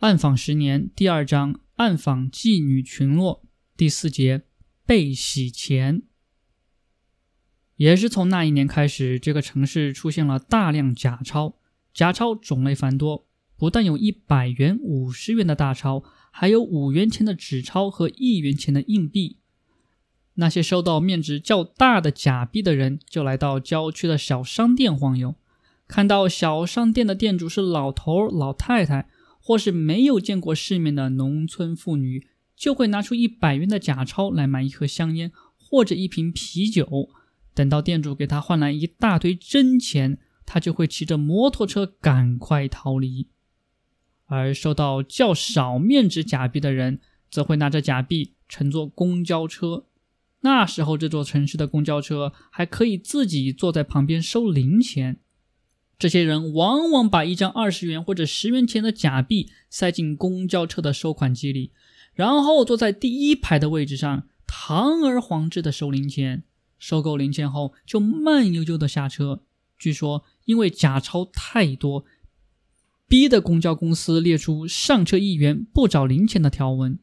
暗访十年第二章暗访妓女群落第四节被洗钱。也是从那一年开始，这个城市出现了大量假钞，假钞种类繁多，不但有一百元、五十元的大钞，还有五元钱的纸钞和一元钱的硬币。那些收到面值较大的假币的人，就来到郊区的小商店晃悠，看到小商店的店主是老头、老太太。或是没有见过世面的农村妇女，就会拿出一百元的假钞来买一盒香烟或者一瓶啤酒。等到店主给他换来一大堆真钱，他就会骑着摩托车赶快逃离。而收到较少面值假币的人，则会拿着假币乘坐公交车。那时候，这座城市的公交车还可以自己坐在旁边收零钱。这些人往往把一张二十元或者十元钱的假币塞进公交车的收款机里，然后坐在第一排的位置上，堂而皇之的收零钱。收够零钱后，就慢悠悠的下车。据说，因为假钞太多，逼得公交公司列出上车一元不找零钱的条文。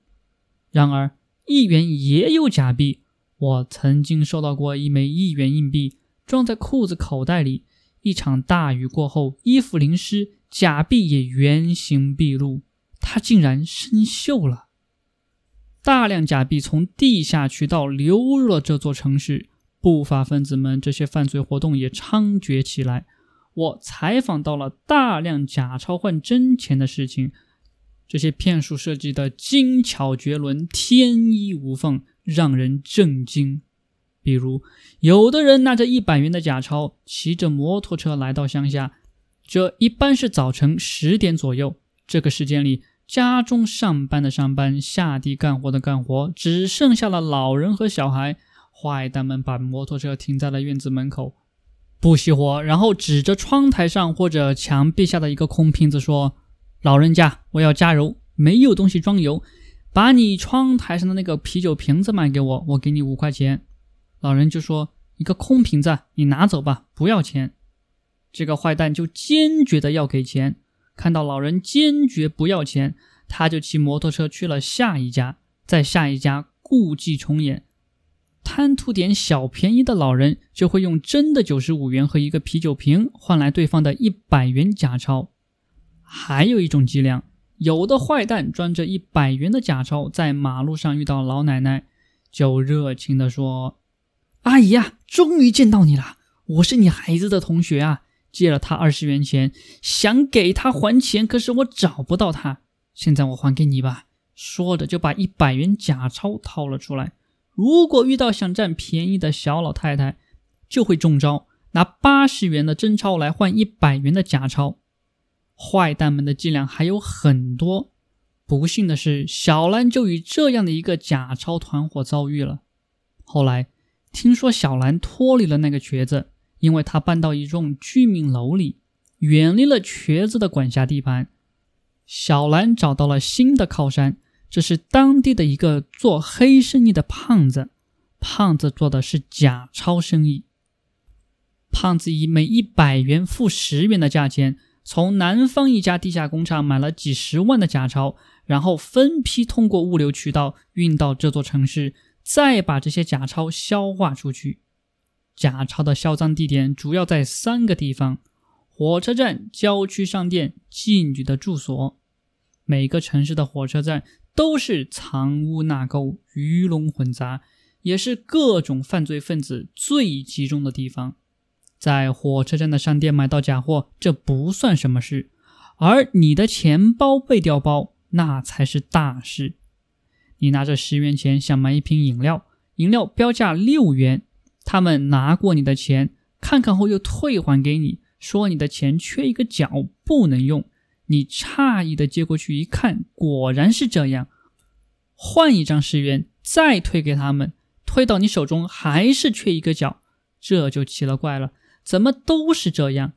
然而，一元也有假币。我曾经收到过一枚一元硬币，装在裤子口袋里。一场大雨过后，衣服淋湿，假币也原形毕露，它竟然生锈了。大量假币从地下渠道流入了这座城市，不法分子们这些犯罪活动也猖獗起来。我采访到了大量假钞换真钱的事情，这些骗术设计的精巧绝伦，天衣无缝，让人震惊。比如，有的人拿着一百元的假钞，骑着摩托车来到乡下，这一般是早晨十点左右。这个时间里，家中上班的上班，下地干活的干活，只剩下了老人和小孩。坏蛋们把摩托车停在了院子门口，不熄火，然后指着窗台上或者墙壁下的一个空瓶子说：“老人家，我要加油，没有东西装油，把你窗台上的那个啤酒瓶子卖给我，我给你五块钱。”老人就说：“一个空瓶子，你拿走吧，不要钱。”这个坏蛋就坚决的要给钱。看到老人坚决不要钱，他就骑摩托车去了下一家，在下一家故伎重演。贪图点小便宜的老人就会用真的九十五元和一个啤酒瓶换来对方的一百元假钞。还有一种伎俩，有的坏蛋装着一百元的假钞，在马路上遇到老奶奶，就热情的说。阿姨啊，终于见到你了！我是你孩子的同学啊，借了他二十元钱，想给他还钱，可是我找不到他。现在我还给你吧。说着就把一百元假钞掏了出来。如果遇到想占便宜的小老太太，就会中招，拿八十元的真钞来换一百元的假钞。坏蛋们的伎俩还有很多。不幸的是，小兰就与这样的一个假钞团伙遭遇了。后来。听说小兰脱离了那个瘸子，因为她搬到一幢居民楼里，远离了瘸子的管辖地盘。小兰找到了新的靠山，这是当地的一个做黑生意的胖子。胖子做的是假钞生意。胖子以每一百元付十元的价钱，从南方一家地下工厂买了几十万的假钞，然后分批通过物流渠道运到这座城市。再把这些假钞消化出去。假钞的销赃地点主要在三个地方：火车站、郊区商店、妓女的住所。每个城市的火车站都是藏污纳垢、鱼龙混杂，也是各种犯罪分子最集中的地方。在火车站的商店买到假货，这不算什么事；而你的钱包被调包，那才是大事。你拿着十元钱想买一瓶饮料，饮料标价六元，他们拿过你的钱，看看后又退还给你，说你的钱缺一个角不能用。你诧异的接过去一看，果然是这样，换一张十元再退给他们，退到你手中还是缺一个角，这就奇了怪了，怎么都是这样？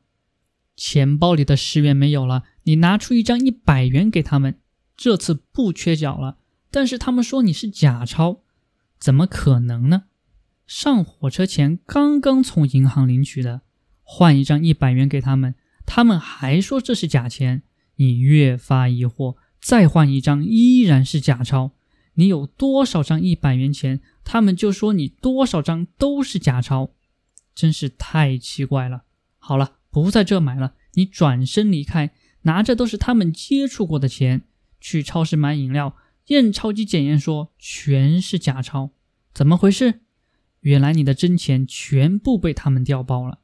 钱包里的十元没有了，你拿出一张一百元给他们，这次不缺角了。但是他们说你是假钞，怎么可能呢？上火车前刚刚从银行领取的，换一张一百元给他们，他们还说这是假钱。你越发疑惑，再换一张依然是假钞。你有多少张一百元钱，他们就说你多少张都是假钞，真是太奇怪了。好了，不在这买了，你转身离开，拿着都是他们接触过的钱去超市买饮料，验钞机检验说全是假钞，怎么回事？原来你的真钱全部被他们调包了。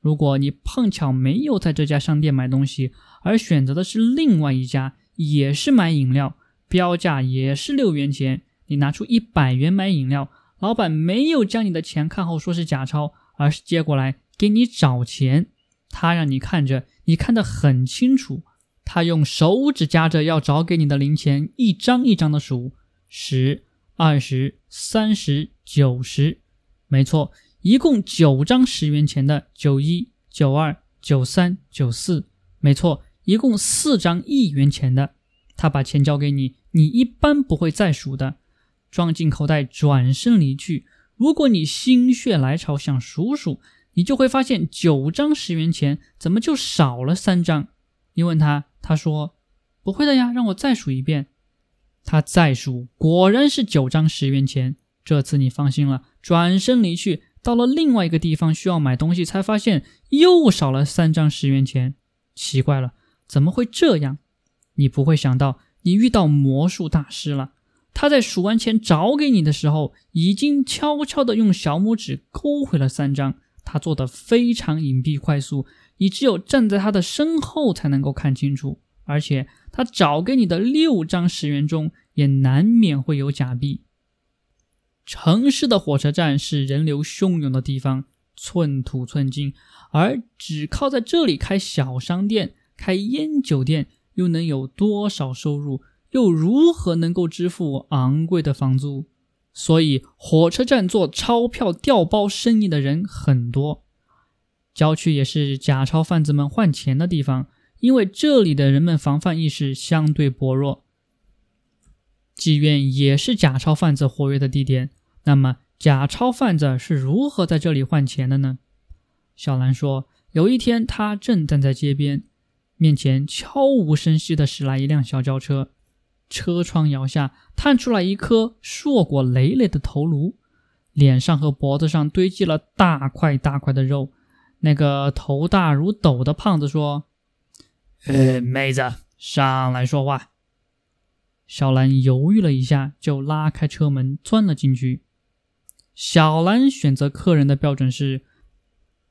如果你碰巧没有在这家商店买东西，而选择的是另外一家，也是买饮料。标价也是六元钱，你拿出一百元买饮料，老板没有将你的钱看后说是假钞，而是接过来给你找钱。他让你看着，你看得很清楚。他用手指夹着要找给你的零钱，一张一张的数：十、二十、三十、九十。没错，一共九张十元钱的，九一、九二、九三、九四。没错，一共四张一元钱的。他把钱交给你。你一般不会再数的，装进口袋，转身离去。如果你心血来潮想数数，你就会发现九张十元钱怎么就少了三张？你问他，他说不会的呀，让我再数一遍。他再数，果然是九张十元钱。这次你放心了，转身离去。到了另外一个地方需要买东西，才发现又少了三张十元钱。奇怪了，怎么会这样？你不会想到。你遇到魔术大师了，他在数完钱找给你的时候，已经悄悄地用小拇指勾回了三张。他做的非常隐蔽快速，你只有站在他的身后才能够看清楚。而且他找给你的六张十元中，也难免会有假币。城市的火车站是人流汹涌的地方，寸土寸金，而只靠在这里开小商店、开烟酒店。又能有多少收入？又如何能够支付昂贵的房租？所以火车站做钞票调包生意的人很多。郊区也是假钞贩子们换钱的地方，因为这里的人们防范意识相对薄弱。妓院也是假钞贩子活跃的地点。那么，假钞贩子是如何在这里换钱的呢？小兰说，有一天他正站在街边。面前悄无声息地驶来一辆小轿车，车窗摇下，探出来一颗硕果累累的头颅，脸上和脖子上堆积了大块大块的肉。那个头大如斗的胖子说：“呃，妹子，上来说话。”小兰犹豫了一下，就拉开车门钻了进去。小兰选择客人的标准是：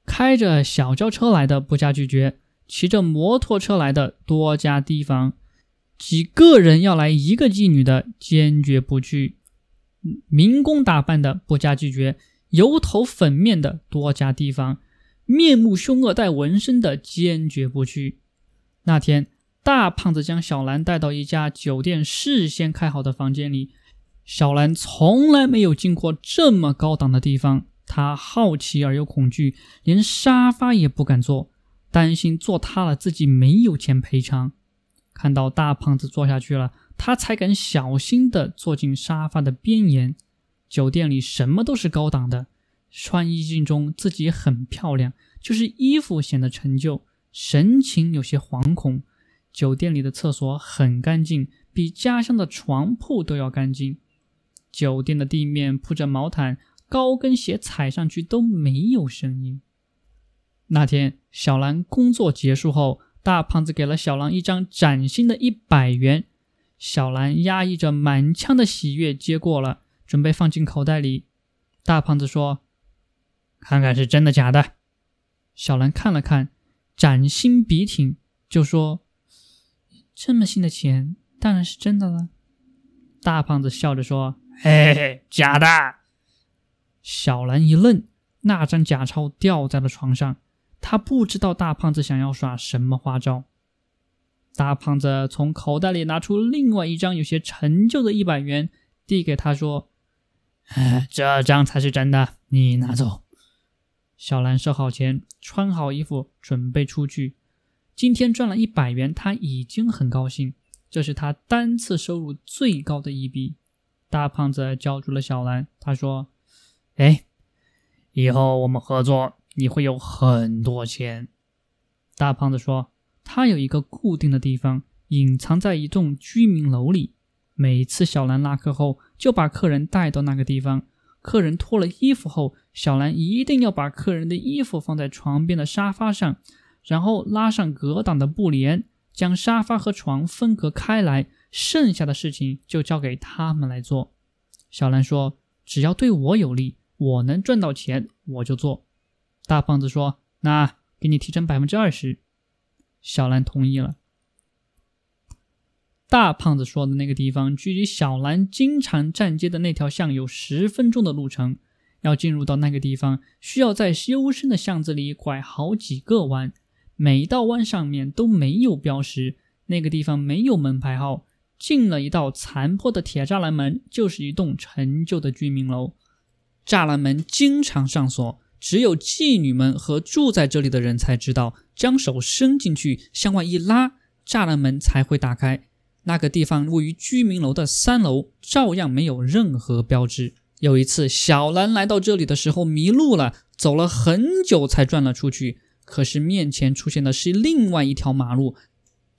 开着小轿车来的不加拒绝。骑着摩托车来的多加提防，几个人要来一个妓女的坚决不去，民工打扮的不加拒绝，油头粉面的多加提防，面目凶恶带纹身的坚决不去。那天，大胖子将小兰带到一家酒店事先开好的房间里，小兰从来没有进过这么高档的地方，她好奇而又恐惧，连沙发也不敢坐。担心坐塌了，自己没有钱赔偿。看到大胖子坐下去了，他才敢小心地坐进沙发的边沿。酒店里什么都是高档的，穿衣镜中自己很漂亮，就是衣服显得陈旧，神情有些惶恐。酒店里的厕所很干净，比家乡的床铺都要干净。酒店的地面铺着毛毯，高跟鞋踩上去都没有声音。那天，小兰工作结束后，大胖子给了小兰一张崭新的一百元。小兰压抑着满腔的喜悦接过了，准备放进口袋里。大胖子说：“看看是真的假的。”小兰看了看，崭新笔挺，就说：“这么新的钱，当然是真的了。”大胖子笑着说：“嘿嘿，假的。”小兰一愣，那张假钞掉在了床上。他不知道大胖子想要耍什么花招。大胖子从口袋里拿出另外一张有些陈旧的一百元，递给他说：“这张才是真的，你拿走。”小兰收好钱，穿好衣服，准备出去。今天赚了一百元，他已经很高兴，这是他单次收入最高的一笔。大胖子叫住了小兰，他说：“哎，以后我们合作。”你会有很多钱，大胖子说：“他有一个固定的地方，隐藏在一栋居民楼里。每次小兰拉客后，就把客人带到那个地方。客人脱了衣服后，小兰一定要把客人的衣服放在床边的沙发上，然后拉上隔挡的布帘，将沙发和床分隔开来。剩下的事情就交给他们来做。小兰说：“只要对我有利，我能赚到钱，我就做。”大胖子说：“那给你提成百分之二十。”小兰同意了。大胖子说的那个地方，距离小兰经常站街的那条巷有十分钟的路程。要进入到那个地方，需要在幽深的巷子里拐好几个弯，每一道弯上面都没有标识。那个地方没有门牌号，进了一道残破的铁栅栏门，就是一栋陈旧的居民楼。栅栏门经常上锁，只有妓女们和住在这里的人才知道，将手伸进去向外一拉，栅栏门才会打开。那个地方位于居民楼的三楼，照样没有任何标志。有一次，小兰来到这里的时候迷路了，走了很久才转了出去。可是面前出现的是另外一条马路。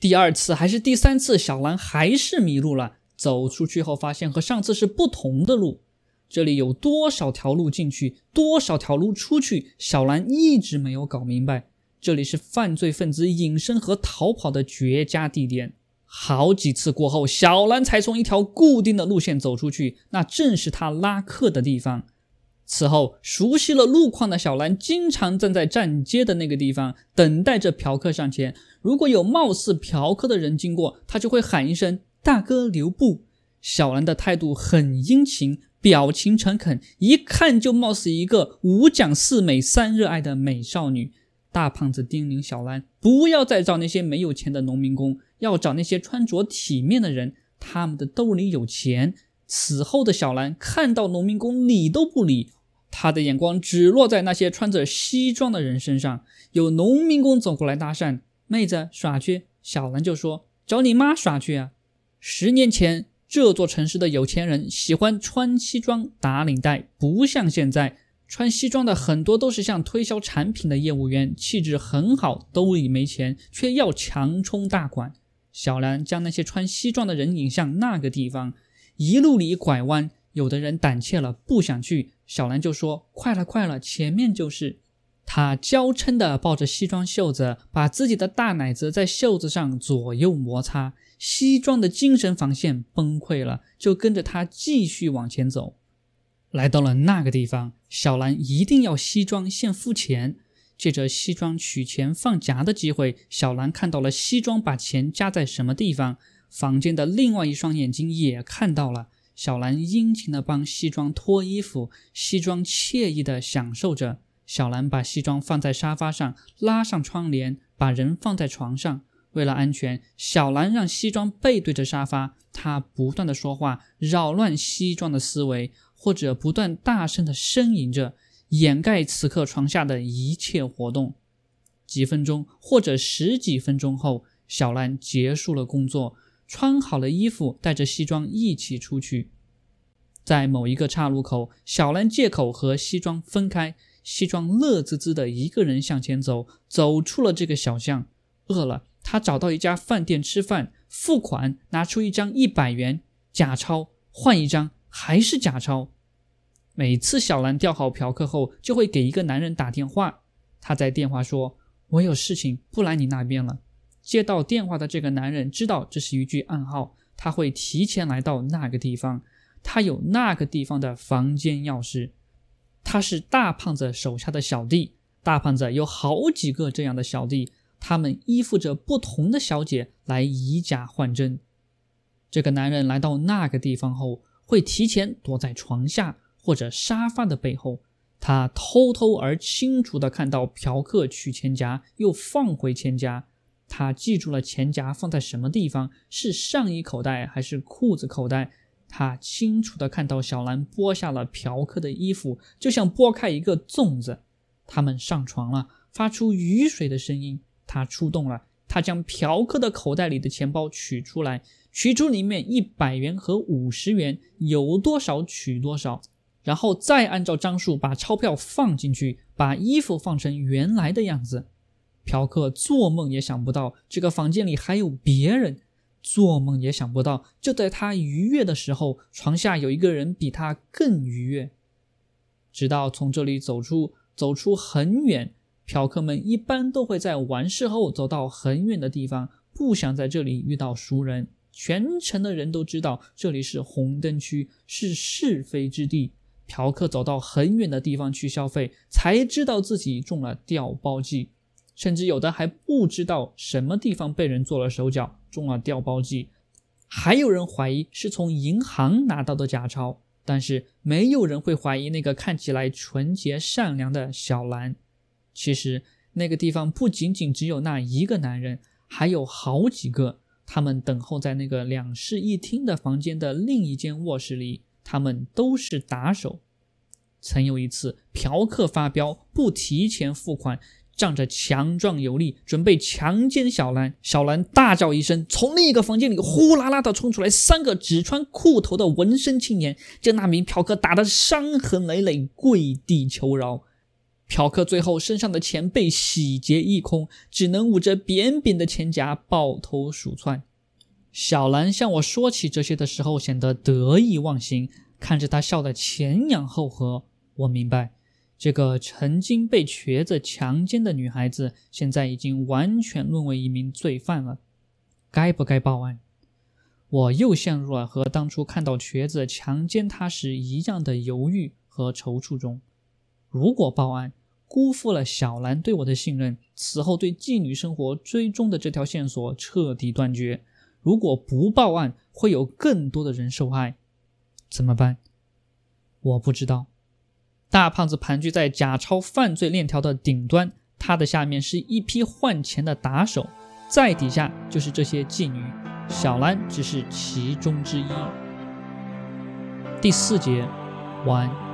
第二次还是第三次，小兰还是迷路了。走出去后，发现和上次是不同的路。这里有多少条路进去，多少条路出去，小兰一直没有搞明白。这里是犯罪分子隐身和逃跑的绝佳地点。好几次过后，小兰才从一条固定的路线走出去，那正是他拉客的地方。此后，熟悉了路况的小兰经常站在站街的那个地方，等待着嫖客上前。如果有貌似嫖客的人经过，他就会喊一声“大哥，留步”。小兰的态度很殷勤，表情诚恳，一看就貌似一个五讲四美三热爱的美少女。大胖子叮咛小兰，不要再找那些没有钱的农民工，要找那些穿着体面的人，他们的兜里有钱。此后的小兰看到农民工理都不理，她的眼光只落在那些穿着西装的人身上。有农民工走过来搭讪，妹子耍去，小兰就说找你妈耍去啊。十年前，这座城市的有钱人喜欢穿西装打领带，不像现在。穿西装的很多都是像推销产品的业务员，气质很好，兜里没钱，却要强充大款。小兰将那些穿西装的人引向那个地方，一路里拐弯，有的人胆怯了，不想去。小兰就说：“快了，快了，前面就是。”她娇嗔地抱着西装袖子，把自己的大奶子在袖子上左右摩擦，西装的精神防线崩溃了，就跟着他继续往前走。来到了那个地方，小兰一定要西装先付钱。借着西装取钱放夹的机会，小兰看到了西装把钱夹在什么地方。房间的另外一双眼睛也看到了。小兰殷勤地帮西装脱衣服，西装惬意地享受着。小兰把西装放在沙发上，拉上窗帘，把人放在床上。为了安全，小兰让西装背对着沙发，她不断地说话，扰乱西装的思维。或者不断大声的呻吟着，掩盖此刻床下的一切活动。几分钟或者十几分钟后，小兰结束了工作，穿好了衣服，带着西装一起出去。在某一个岔路口，小兰借口和西装分开，西装乐滋滋的一个人向前走，走出了这个小巷。饿了，他找到一家饭店吃饭，付款，拿出一张一百元假钞，换一张。还是假钞。每次小兰钓好嫖客后，就会给一个男人打电话。他在电话说：“我有事情，不来你那边了。”接到电话的这个男人知道这是一句暗号，他会提前来到那个地方。他有那个地方的房间钥匙。他是大胖子手下的小弟。大胖子有好几个这样的小弟，他们依附着不同的小姐来以假换真。这个男人来到那个地方后。会提前躲在床下或者沙发的背后，他偷偷而清楚地看到嫖客取钱夹又放回钱夹。他记住了钱夹放在什么地方，是上衣口袋还是裤子口袋。他清楚地看到小兰剥下了嫖客的衣服，就像剥开一个粽子。他们上床了，发出雨水的声音。他出动了，他将嫖客的口袋里的钱包取出来。取出里面一百元和五十元，有多少取多少，然后再按照张数把钞票放进去，把衣服放成原来的样子。嫖客做梦也想不到这个房间里还有别人，做梦也想不到，就在他愉悦的时候，床下有一个人比他更愉悦。直到从这里走出，走出很远，嫖客们一般都会在完事后走到很远的地方，不想在这里遇到熟人。全城的人都知道这里是红灯区，是是非之地。嫖客走到很远的地方去消费，才知道自己中了调包计，甚至有的还不知道什么地方被人做了手脚，中了调包计。还有人怀疑是从银行拿到的假钞，但是没有人会怀疑那个看起来纯洁善良的小兰。其实那个地方不仅仅只有那一个男人，还有好几个。他们等候在那个两室一厅的房间的另一间卧室里，他们都是打手。曾有一次，嫖客发飙，不提前付款，仗着强壮有力，准备强奸小兰。小兰大叫一声，从另一个房间里呼啦啦的冲出来，三个只穿裤头的纹身青年，将那名嫖客打得伤痕累累，跪地求饶。嫖客最后身上的钱被洗劫一空，只能捂着扁扁的钱夹抱头鼠窜。小兰向我说起这些的时候，显得得意忘形，看着她笑得前仰后合。我明白，这个曾经被瘸子强奸的女孩子，现在已经完全沦为一名罪犯了。该不该报案？我又陷入了和当初看到瘸子强奸她时一样的犹豫和踌躇中。如果报案，辜负了小兰对我的信任，此后对妓女生活追踪的这条线索彻底断绝。如果不报案，会有更多的人受害，怎么办？我不知道。大胖子盘踞在假钞犯罪链条的顶端，他的下面是一批换钱的打手，再底下就是这些妓女，小兰只是其中之一。第四节完。